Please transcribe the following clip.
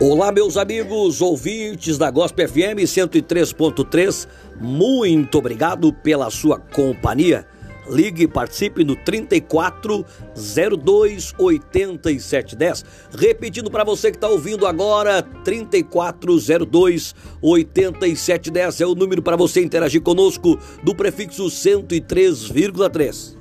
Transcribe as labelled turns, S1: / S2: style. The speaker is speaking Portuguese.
S1: Olá, meus amigos ouvintes da Gospel FM 103.3, muito obrigado pela sua companhia. Ligue e participe no 3402 8710. Repetindo para você que está ouvindo agora, 3402 8710 é o número para você interagir conosco do prefixo 103,3.